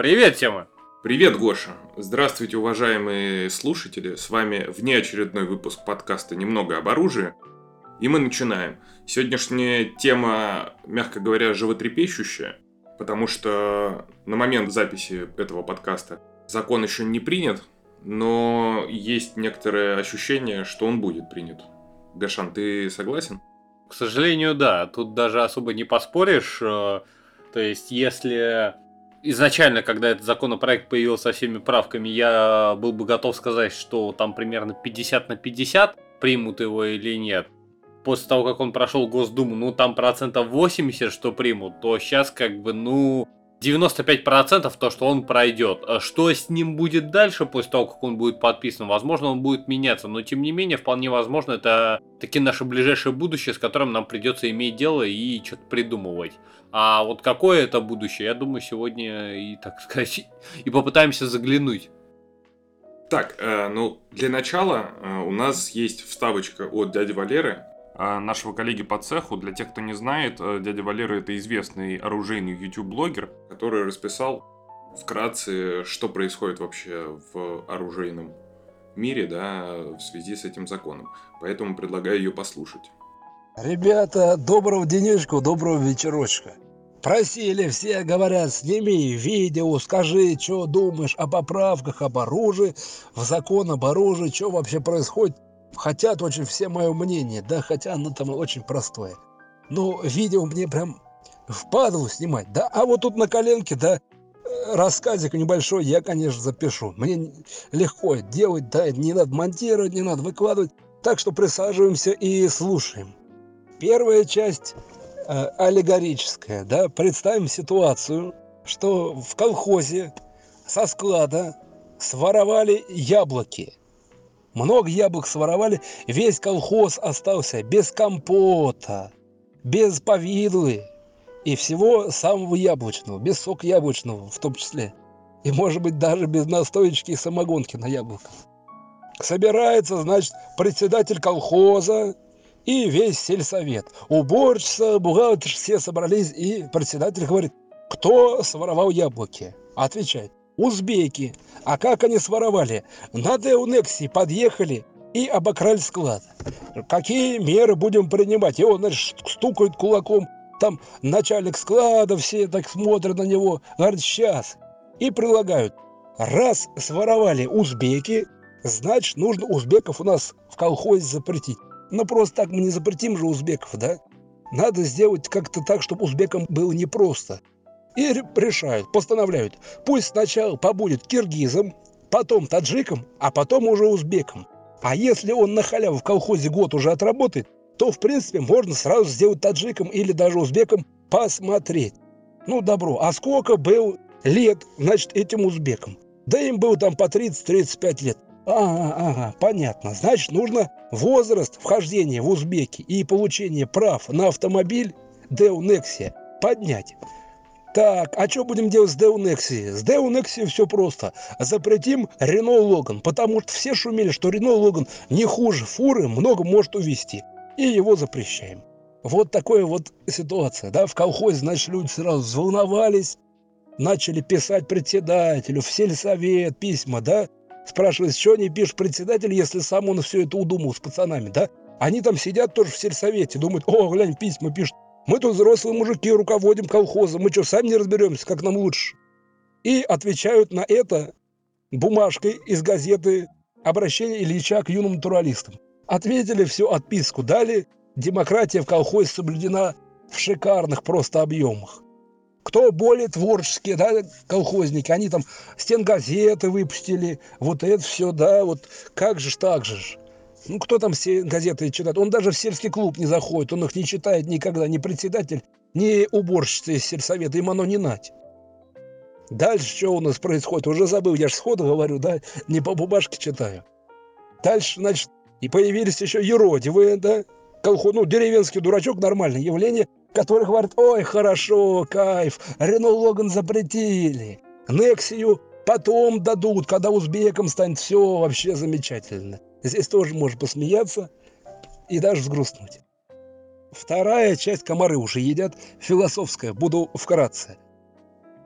Привет, Тема! Привет, Гоша! Здравствуйте, уважаемые слушатели! С вами внеочередной выпуск подкаста «Немного об оружии». И мы начинаем. Сегодняшняя тема, мягко говоря, животрепещущая, потому что на момент записи этого подкаста закон еще не принят, но есть некоторое ощущение, что он будет принят. Гашан, ты согласен? К сожалению, да. Тут даже особо не поспоришь. Э, то есть, если изначально, когда этот законопроект появился со всеми правками, я был бы готов сказать, что там примерно 50 на 50 примут его или нет. После того, как он прошел Госдуму, ну там процентов 80, что примут, то сейчас как бы, ну, 95% то, что он пройдет. А что с ним будет дальше, после того, как он будет подписан? Возможно, он будет меняться, но тем не менее, вполне возможно, это таки наше ближайшее будущее, с которым нам придется иметь дело и что-то придумывать. А вот какое это будущее, я думаю, сегодня и, так сказать, и попытаемся заглянуть. Так, э, ну, для начала э, у нас есть вставочка от дяди Валеры, а, нашего коллеги по цеху. Для тех, кто не знает, э, дядя Валера это известный оружейный YouTube-блогер, который расписал вкратце, что происходит вообще в оружейном мире, да, в связи с этим законом. Поэтому предлагаю ее послушать. Ребята, доброго денечку, доброго вечерочка. Просили все, говорят, сними видео, скажи, что думаешь о поправках, об оружии, в закон об оружии, что вообще происходит хотят очень все мое мнение, да, хотя оно там очень простое. Но видео мне прям впадло снимать, да, а вот тут на коленке, да, э, рассказик небольшой я, конечно, запишу. Мне легко делать, да, не надо монтировать, не надо выкладывать. Так что присаживаемся и слушаем. Первая часть э, аллегорическая, да, представим ситуацию, что в колхозе со склада своровали яблоки – много яблок своровали, весь колхоз остался без компота, без повидлы и всего самого яблочного, без сока яблочного в том числе. И может быть даже без настоечки и самогонки на яблоках. Собирается, значит, председатель колхоза и весь сельсовет. Уборщица, бухгалтер, все собрались, и председатель говорит, кто своровал яблоки? Отвечает, узбеки. А как они своровали? На Деунексе подъехали и обокрали склад. Какие меры будем принимать? И он, значит, стукает кулаком. Там начальник склада, все так смотрят на него. Говорят, сейчас. И прилагают. Раз своровали узбеки, значит, нужно узбеков у нас в колхозе запретить. Ну, просто так мы не запретим же узбеков, да? Надо сделать как-то так, чтобы узбекам было непросто. И решают, постановляют, пусть сначала побудет киргизом, потом таджиком, а потом уже узбеком. А если он на халяву в колхозе год уже отработает, то, в принципе, можно сразу сделать таджиком или даже узбеком посмотреть. Ну, добро. А сколько был лет, значит, этим узбекам? Да им было там по 30-35 лет. Ага, ага, понятно. Значит, нужно возраст вхождения в узбеки и получения прав на автомобиль Nexia поднять. Так, а что будем делать с Nexi? С Nexi все просто. Запретим Renault Logan, потому что все шумели, что Renault Logan не хуже фуры, много может увезти. И его запрещаем. Вот такая вот ситуация, да, в колхозе, значит, люди сразу взволновались, начали писать председателю, в сельсовет письма, да, спрашивают, что не пишет председатель, если сам он все это удумал с пацанами, да, они там сидят тоже в сельсовете, думают, о, глянь, письма пишут, мы тут взрослые мужики руководим колхозом. Мы что, сами не разберемся, как нам лучше? И отвечают на это бумажкой из газеты «Обращение Ильича к юным натуралистам». Ответили всю отписку, дали демократия в колхозе соблюдена в шикарных просто объемах. Кто более творческие, да, колхозники, они там стенгазеты выпустили, вот это все, да, вот как же ж так же ж. Ну, кто там все газеты читает? Он даже в сельский клуб не заходит, он их не читает никогда, ни председатель, ни уборщица из сельсовета, им оно не нать. Дальше что у нас происходит? Уже забыл, я же сходу говорю, да, не по бумажке читаю. Дальше, значит, и появились еще еродивые, да, колхоз, ну, деревенский дурачок, нормальное явление, который говорит, ой, хорошо, кайф, Рено Логан запретили, Нексию потом дадут, когда узбекам станет все вообще замечательно. Здесь тоже можно посмеяться и даже взгрустнуть. Вторая часть комары уже едят, философская, буду вкратце.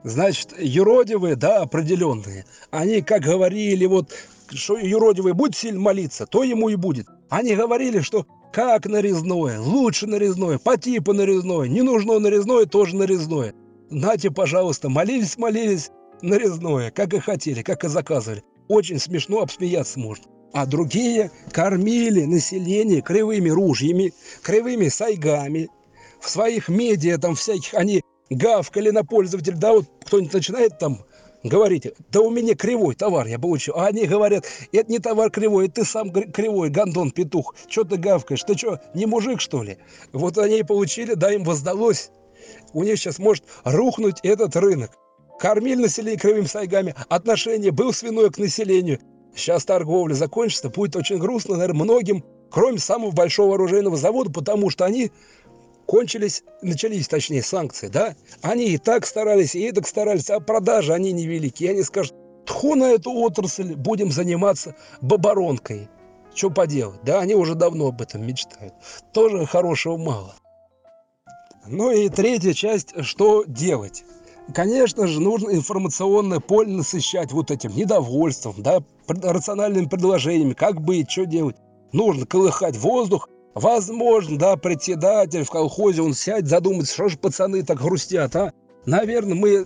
Значит, юродивые, да, определенные, они как говорили, вот, что юродивый будет сильно молиться, то ему и будет. Они говорили, что как нарезное, лучше нарезное, по типу нарезное, не нужно нарезное, тоже нарезное. Нате, пожалуйста, молились, молились, нарезное, как и хотели, как и заказывали. Очень смешно обсмеяться можно. А другие кормили население кривыми ружьями, кривыми сайгами. В своих медиа там всяких они гавкали на пользователя. Да, вот кто-нибудь начинает там говорить, да у меня кривой товар я получил. А они говорят, это не товар кривой, это ты сам кривой, гандон, петух. Что ты гавкаешь? Ты что, не мужик, что ли? Вот они и получили, да, им воздалось. У них сейчас может рухнуть этот рынок. Кормили население кривыми сайгами, отношение был свиной к населению. Сейчас торговля закончится, будет очень грустно, наверное, многим, кроме самого большого оружейного завода, потому что они кончились, начались, точнее, санкции, да? Они и так старались, и так старались, а продажи они невелики. Они скажут, тху на эту отрасль, будем заниматься боборонкой. Что поделать, да? Они уже давно об этом мечтают. Тоже хорошего мало. Ну и третья часть, что делать? Конечно же, нужно информационное поле насыщать вот этим недовольством, да, рациональными предложениями, как быть, что делать. Нужно колыхать воздух. Возможно, да, председатель в колхозе, он сядет, задумается, что же пацаны так грустят, а? Наверное, мы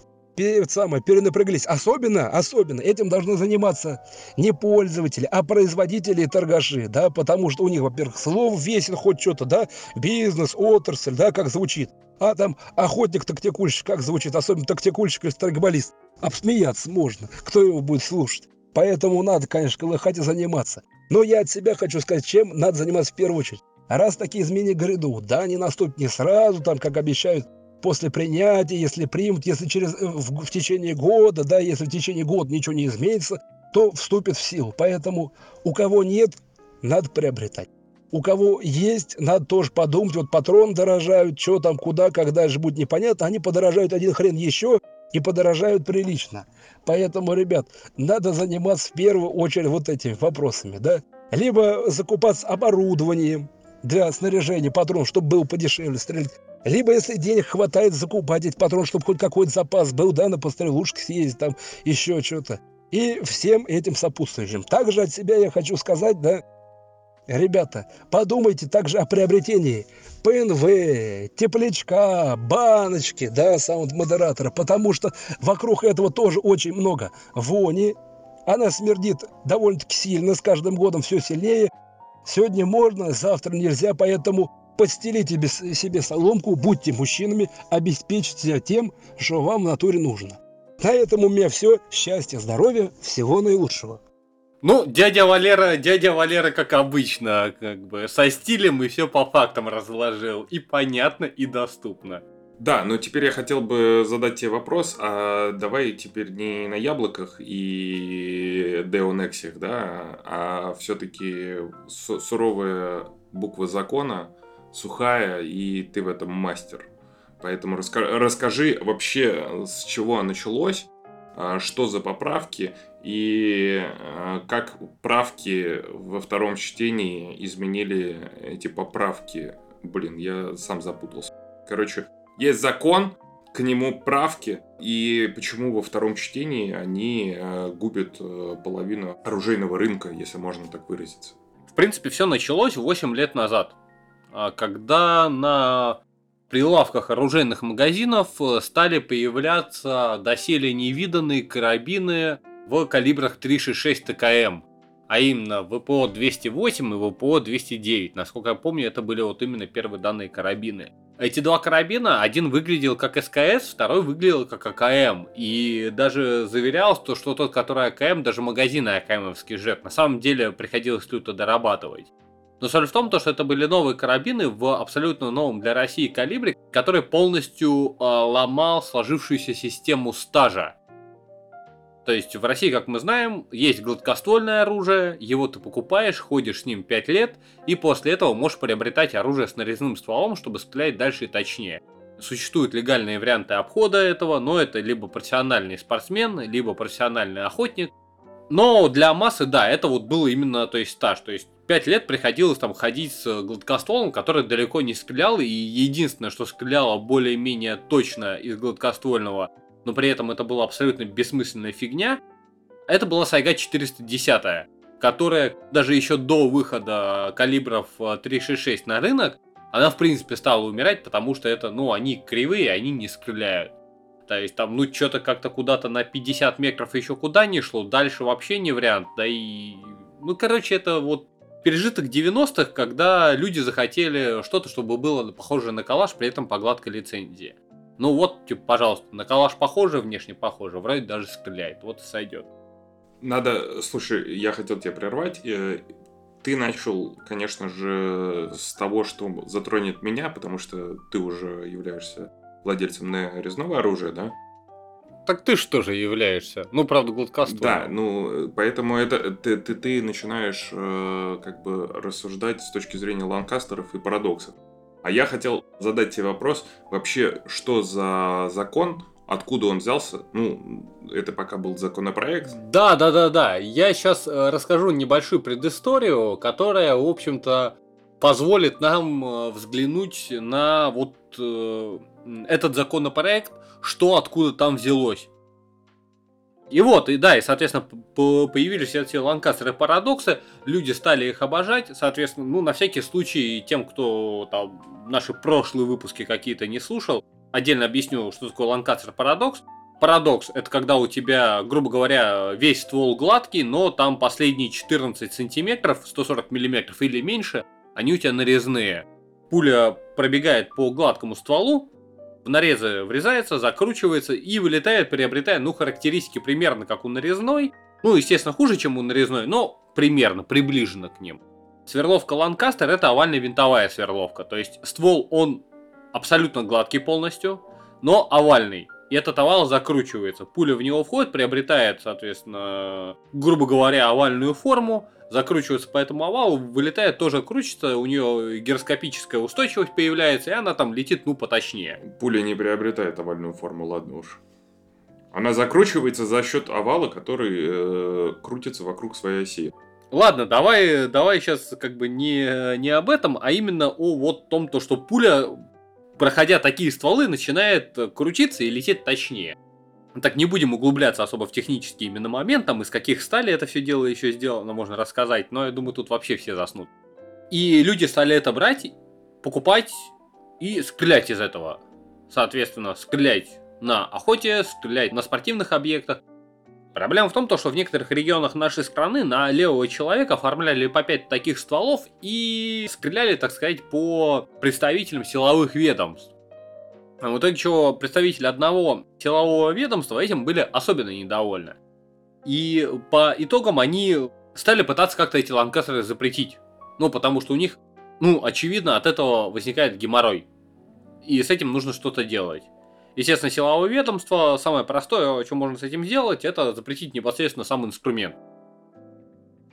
самое, перенапряглись. Особенно, особенно этим должны заниматься не пользователи, а производители и торгаши, да, потому что у них, во-первых, слов весит хоть что-то, да, бизнес, отрасль, да, как звучит. А там охотник-тактикульщик, как звучит, особенно тактикульщик или стрейкболист. Обсмеяться можно, кто его будет слушать. Поэтому надо, конечно, колыхать и заниматься. Но я от себя хочу сказать, чем надо заниматься в первую очередь. Раз такие изменения грядут, да, они наступят не сразу, там, как обещают, после принятия, если примут, если через, э, в, в течение года, да, если в течение года ничего не изменится, то вступит в силу. Поэтому у кого нет, надо приобретать. У кого есть, надо тоже подумать, вот патрон дорожают, что там, куда, когда же будет непонятно, они подорожают один хрен еще и подорожают прилично. Поэтому, ребят, надо заниматься в первую очередь вот этими вопросами, да. Либо закупаться оборудованием для снаряжения патрон, чтобы был подешевле стрелять. Либо, если денег хватает, закупать эти патроны, чтобы хоть какой-то запас был, да, на пострелушке съездить, там еще что-то. И всем этим сопутствующим. Также от себя я хочу сказать, да, Ребята, подумайте также о приобретении ПНВ, теплячка, баночки, да, саунд-модератора, потому что вокруг этого тоже очень много вони. Она смердит довольно-таки сильно, с каждым годом все сильнее. Сегодня можно, завтра нельзя, поэтому подстелите себе соломку, будьте мужчинами, обеспечьте себя тем, что вам в натуре нужно. На этом у меня все. Счастья, здоровья, всего наилучшего. Ну, дядя Валера, дядя Валера, как обычно, как бы со стилем и все по фактам разложил. И понятно, и доступно. Да, но теперь я хотел бы задать тебе вопрос, а давай теперь не на яблоках и деонексиях, да, а все-таки суровая буква закона, сухая, и ты в этом мастер. Поэтому раска- расскажи вообще, с чего началось, а, что за поправки и а, как правки во втором чтении изменили эти поправки. Блин, я сам запутался. Короче, есть закон, к нему правки, и почему во втором чтении они а, губят половину оружейного рынка, если можно так выразиться. В принципе, все началось 8 лет назад, когда на прилавках оружейных магазинов э, стали появляться доселе невиданные карабины в калибрах 3,66 ТКМ. А именно ВПО 208 и ВПО 209. Насколько я помню, это были вот именно первые данные карабины. Эти два карабина, один выглядел как СКС, второй выглядел как АКМ. И даже заверялось, то, что тот, который АКМ, даже магазины АКМовский жег. На самом деле приходилось люто дорабатывать. Но соль в том, что это были новые карабины в абсолютно новом для России калибре, который полностью э, ломал сложившуюся систему стажа. То есть в России, как мы знаем, есть гладкоствольное оружие, его ты покупаешь, ходишь с ним 5 лет, и после этого можешь приобретать оружие с нарезным стволом, чтобы стрелять дальше и точнее. Существуют легальные варианты обхода этого, но это либо профессиональный спортсмен, либо профессиональный охотник. Но для массы, да, это вот было именно, то есть стаж. То есть пять лет приходилось там ходить с гладкостволом, который далеко не стрелял, и единственное, что стреляло более-менее точно из гладкоствольного, но при этом это была абсолютно бессмысленная фигня, это была Сайга 410, которая даже еще до выхода калибров 366 на рынок, она в принципе стала умирать, потому что это, ну, они кривые, они не скрывляют. То есть там, ну, что-то как-то куда-то на 50 метров еще куда не шло, дальше вообще не вариант, да и... Ну, короче, это вот пережиток 90-х, когда люди захотели что-то, чтобы было похоже на калаш, при этом по гладкой лицензии. Ну вот, типа, пожалуйста, на калаш похоже, внешне похоже, вроде даже стреляет, вот и сойдет. Надо, слушай, я хотел тебя прервать. Э, ты начал, конечно же, с того, что затронет меня, потому что ты уже являешься владельцем нарезного оружия, да? Так ты что же являешься? Ну, правда, гладкоствольным. Да, ну, поэтому это ты, ты, ты начинаешь э, как бы рассуждать с точки зрения ланкастеров и парадоксов. А я хотел задать тебе вопрос, вообще, что за закон, откуда он взялся? Ну, это пока был законопроект. Да, да, да, да. Я сейчас э, расскажу небольшую предысторию, которая, в общем-то, позволит нам э, взглянуть на вот э, этот законопроект, что откуда там взялось. И вот, и да, и, соответственно, появились эти ланкастеры парадоксы, люди стали их обожать, соответственно, ну, на всякий случай, тем, кто там наши прошлые выпуски какие-то не слушал, отдельно объясню, что такое ланкастер парадокс. Парадокс – это когда у тебя, грубо говоря, весь ствол гладкий, но там последние 14 сантиметров, 140 миллиметров или меньше, они у тебя нарезные. Пуля пробегает по гладкому стволу, в нарезы врезается, закручивается и вылетает, приобретая, ну, характеристики примерно как у нарезной. Ну, естественно, хуже, чем у нарезной, но примерно, приближенно к ним. Сверловка Ланкастер это овальная винтовая сверловка. То есть ствол, он абсолютно гладкий полностью, но овальный. И этот овал закручивается. Пуля в него входит, приобретает, соответственно, грубо говоря, овальную форму закручивается по этому овалу, вылетает, тоже крутится, у нее гироскопическая устойчивость появляется, и она там летит, ну, поточнее. Пуля не приобретает овальную форму, ладно уж. Она закручивается за счет овала, который э, крутится вокруг своей оси. Ладно, давай, давай сейчас как бы не, не об этом, а именно о вот том, то, что пуля, проходя такие стволы, начинает крутиться и лететь точнее. Так, не будем углубляться особо в технические именно моменты, там, из каких стали это все дело еще сделано, можно рассказать, но я думаю, тут вообще все заснут. И люди стали это брать, покупать и стрелять из этого. Соответственно, стрелять на охоте, стрелять на спортивных объектах. Проблема в том, что в некоторых регионах нашей страны на левого человека оформляли по 5 таких стволов и стреляли, так сказать, по представителям силовых ведомств. В итоге чего представители одного силового ведомства этим были особенно недовольны. И по итогам они стали пытаться как-то эти ланкастеры запретить. Ну, потому что у них, ну, очевидно, от этого возникает геморрой. И с этим нужно что-то делать. Естественно, силовое ведомство, самое простое, что можно с этим сделать, это запретить непосредственно сам инструмент.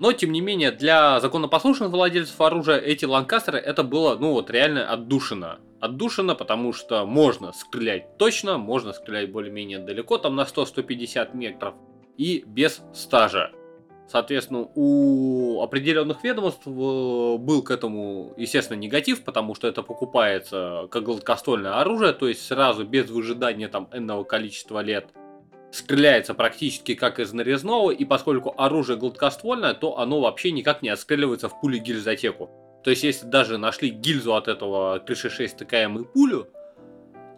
Но, тем не менее, для законопослушных владельцев оружия эти ланкастеры это было, ну вот, реально отдушина. Отдушина, потому что можно стрелять точно, можно стрелять более-менее далеко, там на 100-150 метров, и без стажа. Соответственно, у определенных ведомств э, был к этому, естественно, негатив, потому что это покупается как гладкоствольное оружие, то есть сразу без выжидания там энного количества лет – стреляется практически как из нарезного, и поскольку оружие гладкоствольное, то оно вообще никак не отстреливается в пуле гильзотеку. То есть, если даже нашли гильзу от этого 366 ТКМ и пулю,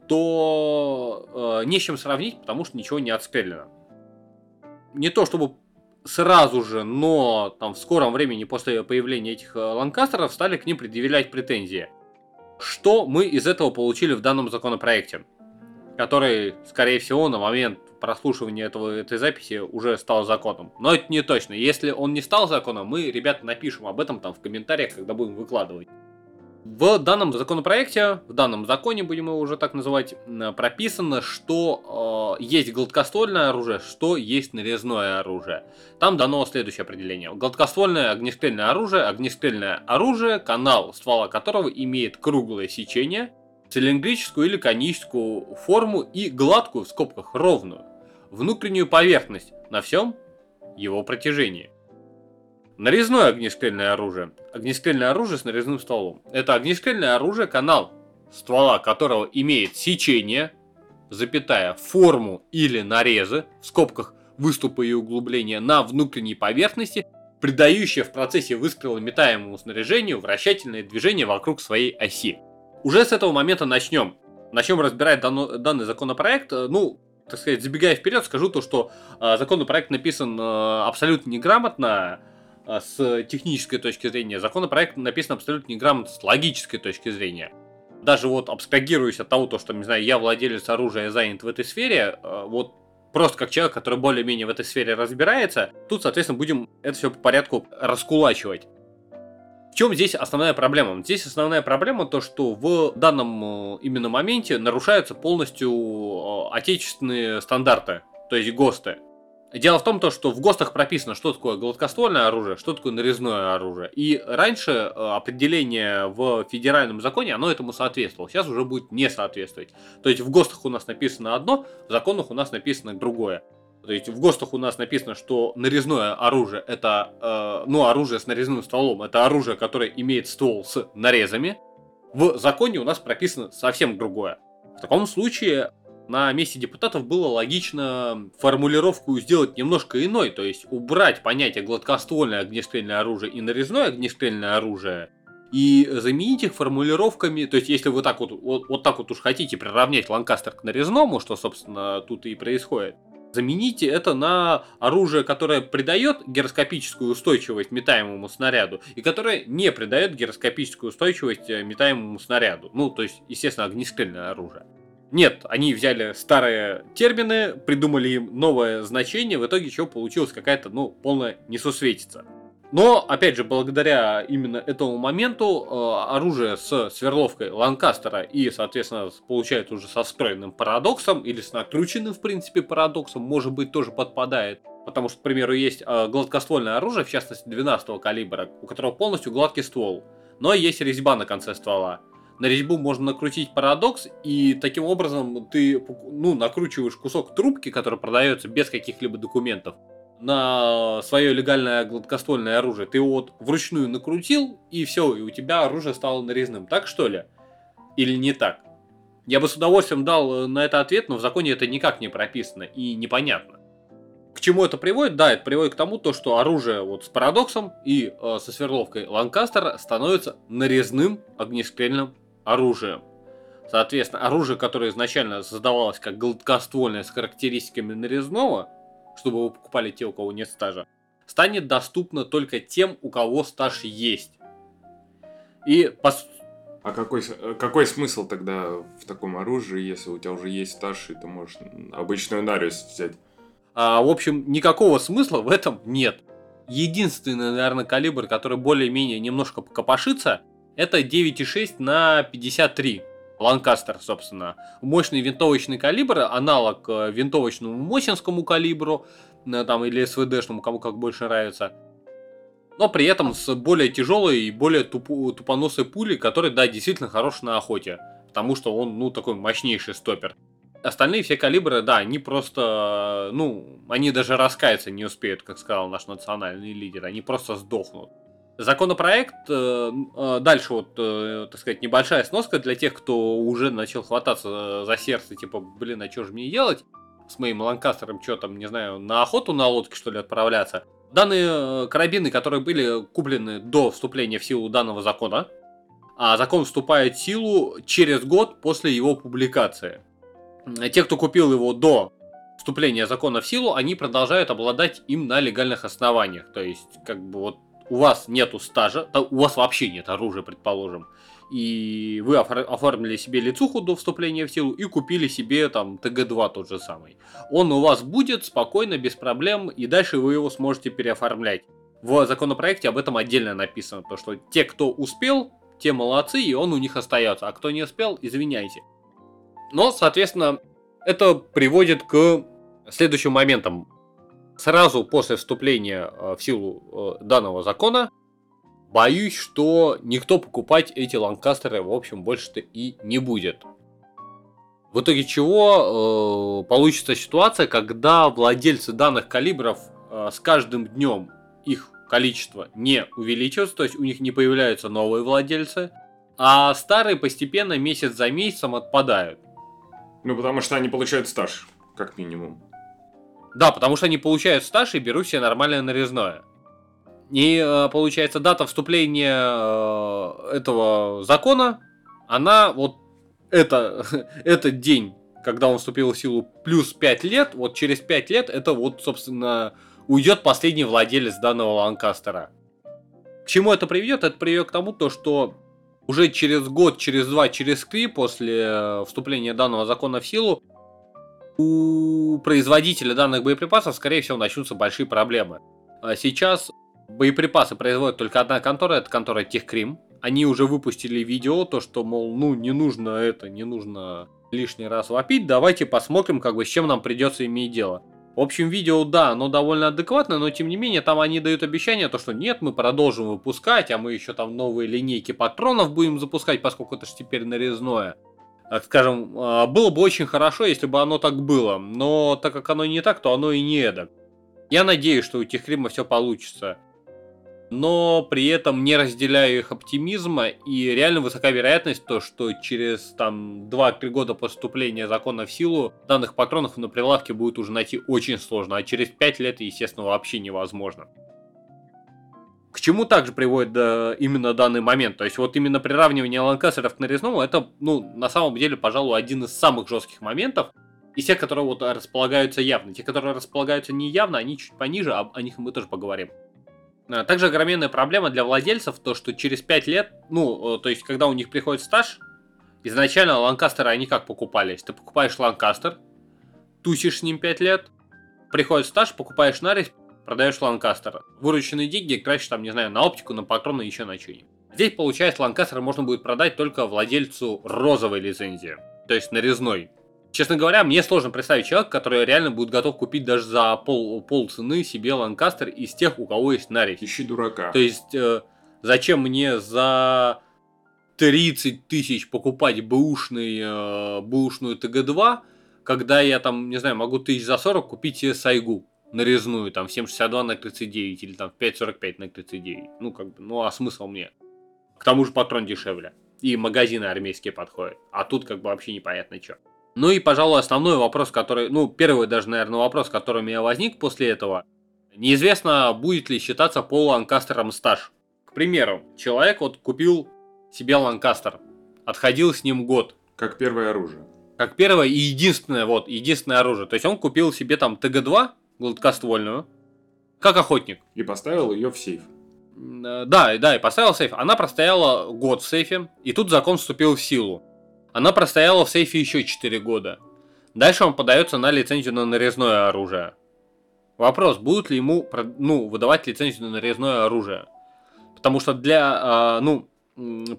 то э, не с чем сравнить, потому что ничего не отстрелено. Не то чтобы сразу же, но там в скором времени после появления этих э, ланкастеров стали к ним предъявлять претензии. Что мы из этого получили в данном законопроекте? Который, скорее всего, на момент прослушивания этого, этой записи уже стал законом. Но это не точно. Если он не стал законом, мы, ребята, напишем об этом там в комментариях, когда будем выкладывать. В данном законопроекте, в данном законе, будем его уже так называть, прописано, что э, есть гладкоствольное оружие, что есть нарезное оружие. Там дано следующее определение. Гладкоствольное огнестрельное оружие, огнестрельное оружие, канал ствола которого имеет круглое сечение, цилиндрическую или коническую форму и гладкую, в скобках, ровную, внутреннюю поверхность на всем его протяжении. Нарезное огнестрельное оружие. Огнестрельное оружие с нарезным стволом. Это огнестрельное оружие, канал ствола которого имеет сечение, запятая, форму или нарезы, в скобках выступы и углубления на внутренней поверхности, придающие в процессе выстрела метаемому снаряжению вращательное движение вокруг своей оси. Уже с этого момента начнем. Начнем разбирать дано, данный законопроект. Ну, так сказать, забегая вперед, скажу то, что э, законопроект написан э, абсолютно неграмотно э, с технической точки зрения. Законопроект написан абсолютно неграмотно с логической точки зрения. Даже вот абстрагируясь от того, то, что, не знаю, я владелец оружия, занят в этой сфере, э, вот просто как человек, который более-менее в этой сфере разбирается, тут, соответственно, будем это все по порядку раскулачивать. В чем здесь основная проблема? Здесь основная проблема то, что в данном э, именно моменте нарушаются полностью э, отечественные стандарты, то есть ГОСТы. Дело в том, то, что в ГОСТах прописано, что такое гладкоствольное оружие, что такое нарезное оружие. И раньше э, определение в федеральном законе, оно этому соответствовало. Сейчас уже будет не соответствовать. То есть в ГОСТах у нас написано одно, в законах у нас написано другое. То есть в ГОСТах у нас написано, что нарезное оружие это, э, ну, оружие с нарезным стволом, это оружие, которое имеет ствол с нарезами. В законе у нас прописано совсем другое. В таком случае на месте депутатов было логично формулировку сделать немножко иной, то есть убрать понятие гладкоствольное огнестрельное оружие и нарезное огнестрельное оружие, и заменить их формулировками, то есть если вы так вот, вот, вот так вот уж хотите приравнять Ланкастер к нарезному, что, собственно, тут и происходит, Замените это на оружие, которое придает гироскопическую устойчивость метаемому снаряду и которое не придает гироскопическую устойчивость э, метаемому снаряду. Ну, то есть, естественно, огнестрельное оружие. Нет, они взяли старые термины, придумали им новое значение, в итоге чего получилось какая-то, ну, полная несусветица. Но, опять же, благодаря именно этому моменту э, оружие с сверловкой Ланкастера и, соответственно, получается уже со встроенным парадоксом или с накрученным, в принципе, парадоксом, может быть, тоже подпадает. Потому что, к примеру, есть э, гладкоствольное оружие, в частности, 12 калибра, у которого полностью гладкий ствол. Но есть резьба на конце ствола. На резьбу можно накрутить парадокс, и таким образом ты ну, накручиваешь кусок трубки, который продается без каких-либо документов на свое легальное гладкоствольное оружие, ты его вот вручную накрутил, и все, и у тебя оружие стало нарезным. Так что ли? Или не так? Я бы с удовольствием дал э, на это ответ, но в законе это никак не прописано и непонятно. К чему это приводит? Да, это приводит к тому, то, что оружие вот с парадоксом и э, со сверловкой Ланкастера становится нарезным огнестрельным оружием. Соответственно, оружие, которое изначально создавалось как гладкоствольное с характеристиками нарезного, чтобы вы покупали те, у кого нет стажа, станет доступно только тем, у кого стаж есть. И по... А какой, какой смысл тогда в таком оружии, если у тебя уже есть стаж, и ты можешь обычную нарез взять? А, в общем, никакого смысла в этом нет. Единственный, наверное, калибр, который более-менее немножко покопошится, это 9,6 на 53. Ланкастер, собственно. Мощный винтовочный калибр, аналог э, винтовочному мосинскому калибру, э, там, или СВДшному, кому как больше нравится. Но при этом с более тяжелой и более тупу, тупоносой пулей, который, да, действительно хорош на охоте. Потому что он, ну, такой мощнейший стопер. Остальные все калибры, да, они просто, ну, они даже раскаяться не успеют, как сказал наш национальный лидер, они просто сдохнут. Законопроект, э, э, дальше вот, э, так сказать, небольшая сноска для тех, кто уже начал хвататься за сердце, типа, блин, а что же мне делать с моим ланкастером, что там, не знаю, на охоту на лодке, что ли, отправляться. Данные карабины, которые были куплены до вступления в силу данного закона, а закон вступает в силу через год после его публикации. Те, кто купил его до вступления закона в силу, они продолжают обладать им на легальных основаниях. То есть, как бы вот у вас нету стажа, у вас вообще нет оружия, предположим, и вы оформили себе лицуху до вступления в силу и купили себе там ТГ-2 тот же самый. Он у вас будет спокойно, без проблем, и дальше вы его сможете переоформлять. В законопроекте об этом отдельно написано, то что те, кто успел, те молодцы, и он у них остается, а кто не успел, извиняйте. Но, соответственно, это приводит к следующим моментам сразу после вступления э, в силу э, данного закона, боюсь, что никто покупать эти ланкастеры, в общем, больше-то и не будет. В итоге чего э, получится ситуация, когда владельцы данных калибров э, с каждым днем их количество не увеличивается, то есть у них не появляются новые владельцы, а старые постепенно месяц за месяцем отпадают. Ну, потому что они получают стаж, как минимум. Да, потому что они получают стаж и берут себе нормальное нарезное. И э, получается дата вступления э, этого закона, она вот это, этот день, когда он вступил в силу, плюс 5 лет, вот через 5 лет это вот, собственно, уйдет последний владелец данного Ланкастера. К чему это приведет? Это приведет к тому, то, что уже через год, через два, через три после э, вступления данного закона в силу у производителя данных боеприпасов, скорее всего, начнутся большие проблемы. А сейчас боеприпасы производит только одна контора, это контора Техкрим. Они уже выпустили видео, то что, мол, ну, не нужно это, не нужно лишний раз вопить, давайте посмотрим, как бы, с чем нам придется иметь дело. В общем, видео, да, оно довольно адекватно, но тем не менее, там они дают обещание, то что нет, мы продолжим выпускать, а мы еще там новые линейки патронов будем запускать, поскольку это же теперь нарезное. Скажем, а, было бы очень хорошо, если бы оно так было, но так как оно не так, то оно и не это. Я надеюсь, что у Техрима все получится но при этом не разделяю их оптимизма, и реально высока вероятность то, что через там 2-3 года после вступления закона в силу данных патронов на прилавке будет уже найти очень сложно, а через 5 лет, естественно, вообще невозможно. К чему также приводит да, именно данный момент? То есть вот именно приравнивание ланкастеров к нарезному, это, ну, на самом деле, пожалуй, один из самых жестких моментов, и те, которые вот располагаются явно. Те, которые располагаются неявно, они чуть пониже, а о них мы тоже поговорим. А, также огроменная проблема для владельцев, то что через 5 лет, ну, э, то есть когда у них приходит стаж, изначально ланкастеры они как покупались? Ты покупаешь ланкастер, тусишь с ним 5 лет, приходит стаж, покупаешь нарезь, продаешь ланкастер. Вырученные деньги тратишь там, не знаю, на оптику, на патроны, еще на что-нибудь. Здесь, получается, ланкастер можно будет продать только владельцу розовой лицензии, то есть нарезной. Честно говоря, мне сложно представить человека, который реально будет готов купить даже за пол, пол цены себе Ланкастер из тех, у кого есть нарезь. Ищи дурака. То есть, э, зачем мне за 30 тысяч покупать бэушный, э, бэушную ТГ-2, когда я там, не знаю, могу тысяч за 40 купить себе Сайгу нарезную, там, в 7,62 на 39 или там в 5,45 на 39. Ну, как бы, ну, а смысл мне? К тому же патрон дешевле. И магазины армейские подходят. А тут как бы вообще непонятно что. Ну и, пожалуй, основной вопрос, который, ну, первый даже, наверное, вопрос, который у меня возник после этого. Неизвестно, будет ли считаться Пол Ланкастером стаж. К примеру, человек вот купил себе Ланкастер, отходил с ним год. Как первое оружие. Как первое и единственное, вот, единственное оружие. То есть он купил себе там ТГ-2, гладкоствольную, как охотник. И поставил ее в сейф. Да, да, и поставил сейф. Она простояла год в сейфе, и тут закон вступил в силу. Она простояла в сейфе еще 4 года. Дальше он подается на лицензию на нарезное оружие. Вопрос, будут ли ему ну, выдавать лицензию на нарезное оружие? Потому что для, э, ну,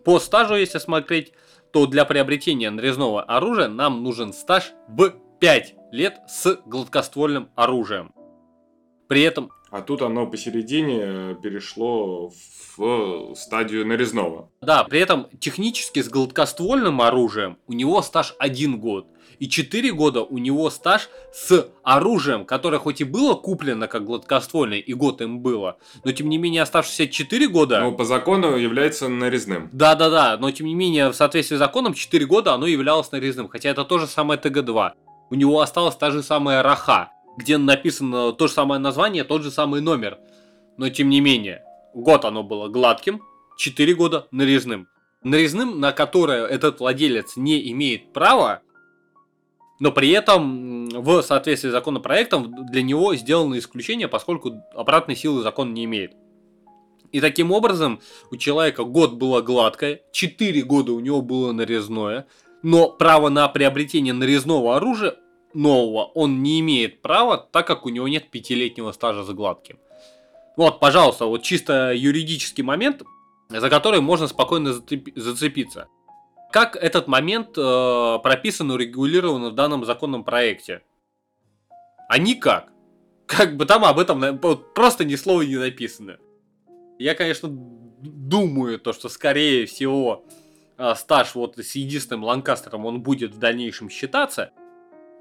по стажу, если смотреть, то для приобретения нарезного оружия нам нужен стаж в 5 лет с гладкоствольным оружием. При этом... А тут оно посередине э, перешло в стадию нарезного. Да, при этом технически с гладкоствольным оружием у него стаж один год. И 4 года у него стаж с оружием, которое хоть и было куплено как гладкоствольное, и год им было, но тем не менее оставшиеся 4 года... Ну, по закону является нарезным. Да-да-да, но тем не менее в соответствии с законом 4 года оно являлось нарезным, хотя это то же самое ТГ-2. У него осталась та же самая Раха, где написано то же самое название, тот же самый номер. Но тем не менее, год оно было гладким, 4 года нарезным. Нарезным, на которое этот владелец не имеет права, но при этом в соответствии с законопроектом для него сделано исключение, поскольку обратной силы закон не имеет. И таким образом у человека год было гладкое, 4 года у него было нарезное, но право на приобретение нарезного оружия нового он не имеет права, так как у него нет пятилетнего стажа за гладким. Вот, пожалуйста, вот чисто юридический момент, за который можно спокойно зацепиться. Как этот момент э, прописан и урегулирован в данном законном проекте? А никак. Как бы там об этом просто ни слова не написано. Я, конечно, думаю, то, что скорее всего стаж вот с единственным Ланкастером он будет в дальнейшем считаться.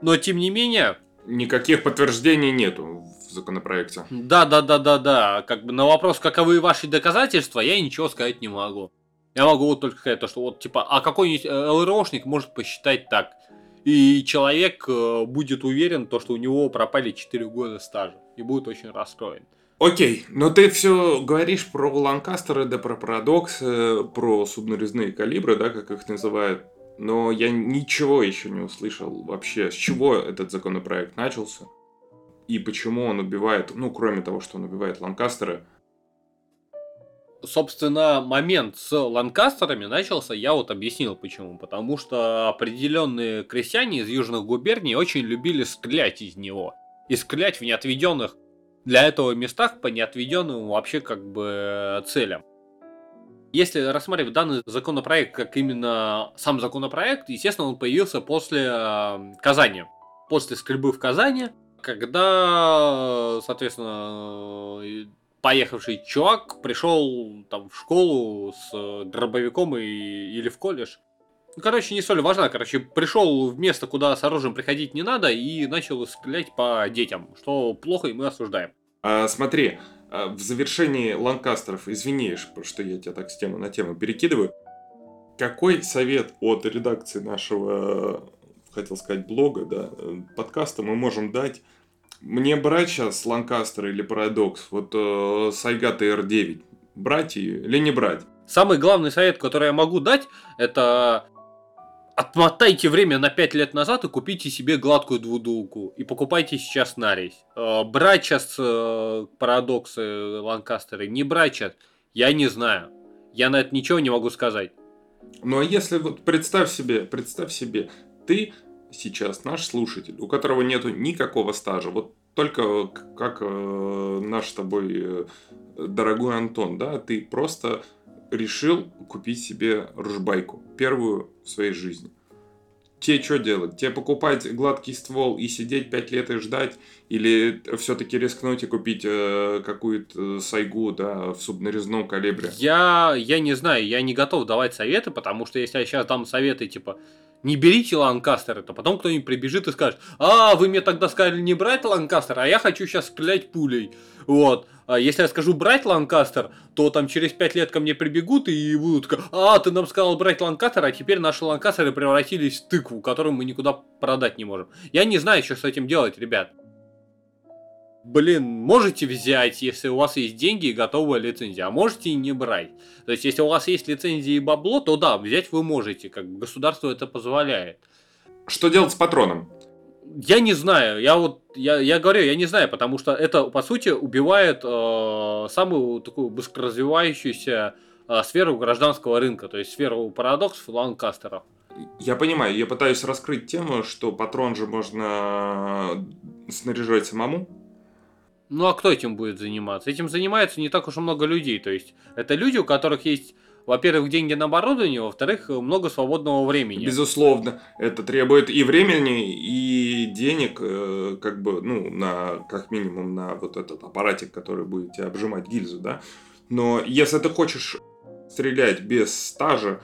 Но тем не менее... Никаких подтверждений нету в законопроекте. Да, да, да, да, да. Как бы на вопрос, каковы ваши доказательства, я ничего сказать не могу. Я могу вот только сказать, то, что вот типа, а какой-нибудь э, ЛРОшник может посчитать так. И человек э, будет уверен, то, что у него пропали 4 года стажа. И будет очень расстроен. Окей, но ты все говоришь про Ланкастеры, да про Парадокс, э, про субнарезные калибры, да, как их называют. Но я ничего еще не услышал вообще, с чего этот законопроект начался и почему он убивает, ну, кроме того, что он убивает Ланкастеры. Собственно, момент с Ланкастерами начался, я вот объяснил почему. Потому что определенные крестьяне из южных губерний очень любили стрелять из него. И стрелять в неотведенных для этого местах по неотведенным вообще как бы целям. Если рассматривать данный законопроект как именно сам законопроект, естественно, он появился после э, Казани. После стрельбы в Казани, когда, соответственно, поехавший чувак пришел там в школу с дробовиком и, или в колледж. Ну, короче, не столь важно. Короче, пришел в место, куда с оружием приходить не надо, и начал стрелять по детям, что плохо, и мы осуждаем. А, смотри, а, в завершении Ланкастеров, извини, что я тебя так с темы на тему перекидываю, какой совет от редакции нашего, хотел сказать, блога, да, подкаста мы можем дать мне брать сейчас Ланкастер или Парадокс, вот э, Сайга TR9, брать ее или не брать? Самый главный совет, который я могу дать, это отмотайте время на 5 лет назад и купите себе гладкую двудулку. И покупайте сейчас нарезь. Э, брать сейчас э, парадоксы Ланкастеры, не брать сейчас, я не знаю. Я на это ничего не могу сказать. Ну а если вот представь себе, представь себе, ты сейчас наш слушатель, у которого нету никакого стажа, вот только как э, наш с тобой дорогой Антон, да, ты просто решил купить себе ружбайку, первую в своей жизни. Тебе что делать? Тебе покупать гладкий ствол и сидеть 5 лет и ждать? Или все-таки рискнуть и купить э, какую-то сайгу да, в субнарезном калибре? Я, я не знаю, я не готов давать советы, потому что если я сейчас дам советы типа не берите Ланкастера, то потом кто-нибудь прибежит и скажет, а, вы мне тогда сказали не брать Ланкастер, а я хочу сейчас стрелять пулей. Вот. А если я скажу брать Ланкастер, то там через 5 лет ко мне прибегут и будут а, ты нам сказал брать Ланкастер, а теперь наши Ланкастеры превратились в тыкву, которую мы никуда продать не можем. Я не знаю, что с этим делать, ребят блин, можете взять, если у вас есть деньги и готовая лицензия, а можете и не брать. То есть, если у вас есть лицензия и бабло, то да, взять вы можете, как государство это позволяет. Что делать с патроном? Я не знаю, я вот, я, я говорю, я не знаю, потому что это, по сути, убивает э, самую такую быстроразвивающуюся э, сферу гражданского рынка, то есть сферу парадоксов ланкастеров. Я понимаю, я пытаюсь раскрыть тему, что патрон же можно снаряжать самому, ну а кто этим будет заниматься? Этим занимается не так уж и много людей. То есть это люди, у которых есть, во-первых, деньги на оборудование, во-вторых, много свободного времени. Безусловно, это требует и времени, и денег, э, как бы, ну, на, как минимум, на вот этот аппаратик, который будет тебе обжимать гильзу, да. Но если ты хочешь стрелять без стажа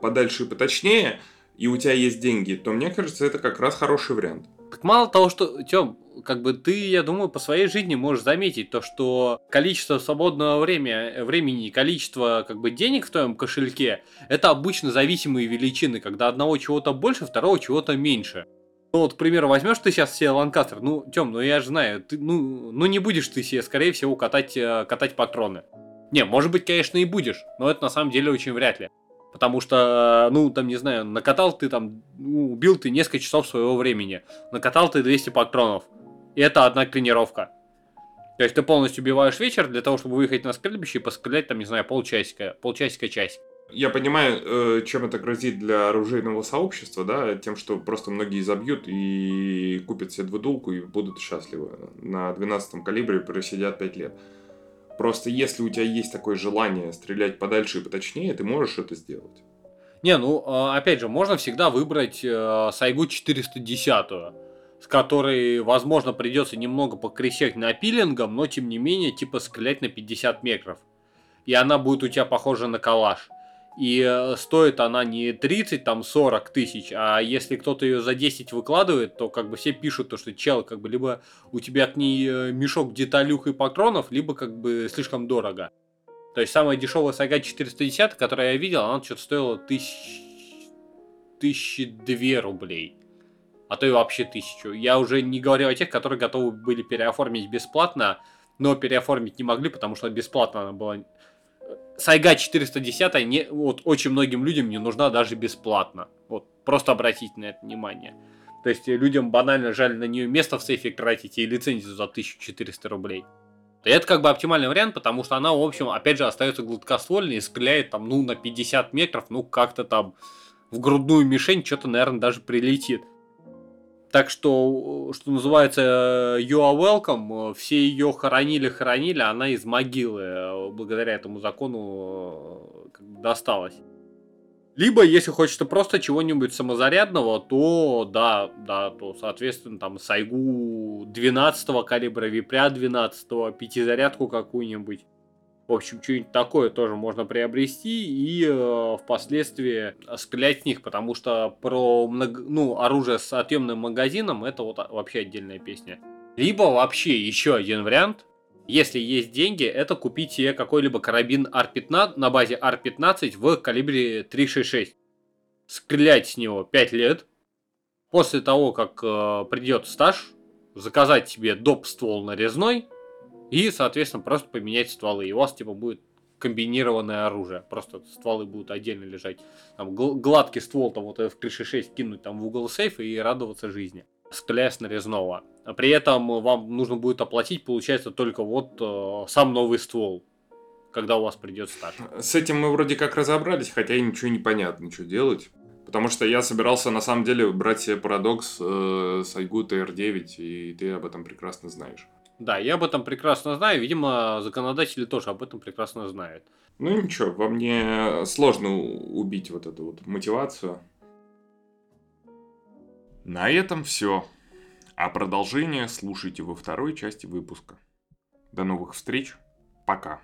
подальше и поточнее, и у тебя есть деньги, то мне кажется, это как раз хороший вариант. Так мало того, что, Тём, как бы ты, я думаю, по своей жизни можешь заметить то, что количество свободного времени, времени, количество как бы денег в твоем кошельке, это обычно зависимые величины, когда одного чего-то больше, второго чего-то меньше. Ну вот, к примеру, возьмешь ты сейчас себе Ланкастер, ну, Тём, ну я же знаю, ты, ну, ну не будешь ты себе, скорее всего, катать, э, катать патроны. Не, может быть, конечно, и будешь, но это на самом деле очень вряд ли. Потому что, ну, там, не знаю, накатал ты там, ну, убил ты несколько часов своего времени. Накатал ты 200 патронов. И это одна тренировка. То есть ты полностью убиваешь вечер для того, чтобы выехать на стрельбище и пострелять там, не знаю, полчасика, полчасика, часть. Я понимаю, э, чем это грозит для оружейного сообщества, да, тем, что просто многие забьют и купят себе двудулку и будут счастливы. На 12 калибре просидят 5 лет. Просто если у тебя есть такое желание стрелять подальше и поточнее, ты можешь это сделать. Не, ну, а, опять же, можно всегда выбрать э, Сайгу 410 с которой, возможно, придется немного покрещать на пилингом, но тем не менее, типа стрелять на 50 метров. И она будет у тебя похожа на калаш. И э, стоит она не 30, там 40 тысяч, а если кто-то ее за 10 выкладывает, то как бы все пишут то, что чел, как бы либо у тебя к ней э, мешок деталюх и патронов, либо как бы слишком дорого. То есть самая дешевая сага 410, которую я видел, она что-то стоила тысяч... тысячи две рублей. А то и вообще тысячу. Я уже не говорю о тех, которые готовы были переоформить бесплатно, но переоформить не могли, потому что бесплатно она была. Сайга 410 не, вот, очень многим людям не нужна даже бесплатно. Вот, просто обратите на это внимание. То есть людям банально жаль на нее место в сейфе тратить и лицензию за 1400 рублей. И это как бы оптимальный вариант, потому что она, в общем, опять же, остается гладкоствольной и стреляет там, ну, на 50 метров, ну, как-то там в грудную мишень что-то, наверное, даже прилетит. Так что, что называется, you are welcome. Все ее хоронили-хоронили, она из могилы благодаря этому закону бы досталась. Либо, если хочется просто чего-нибудь самозарядного, то да, да, то, соответственно, там Сайгу 12 калибра, Випря 12, пятизарядку какую-нибудь. В общем, что-нибудь такое тоже можно приобрести и э, впоследствии стрелять в них, потому что про много, ну, оружие с отъемным магазином это вот вообще отдельная песня. Либо вообще еще один вариант, если есть деньги, это купить себе какой-либо карабин R15 на базе R15 в калибре 3.66. Стрелять с него 5 лет. После того, как э, придет стаж, заказать себе доп. ствол нарезной и, соответственно, просто поменять стволы. И у вас типа будет комбинированное оружие. Просто стволы будут отдельно лежать. Там гладкий ствол там вот в 366 кинуть там в угол сейфа и радоваться жизни. Стреляя с нарезного. А при этом вам нужно будет оплатить, получается, только вот э, сам новый ствол, когда у вас придет стаж. С этим мы вроде как разобрались, хотя и ничего не понятно, что делать. Потому что я собирался на самом деле брать себе парадокс э, с Айгу TR9, и ты об этом прекрасно знаешь. Да, я об этом прекрасно знаю. Видимо, законодатели тоже об этом прекрасно знают. Ну ничего, во мне сложно убить вот эту вот мотивацию. На этом все. А продолжение слушайте во второй части выпуска. До новых встреч. Пока.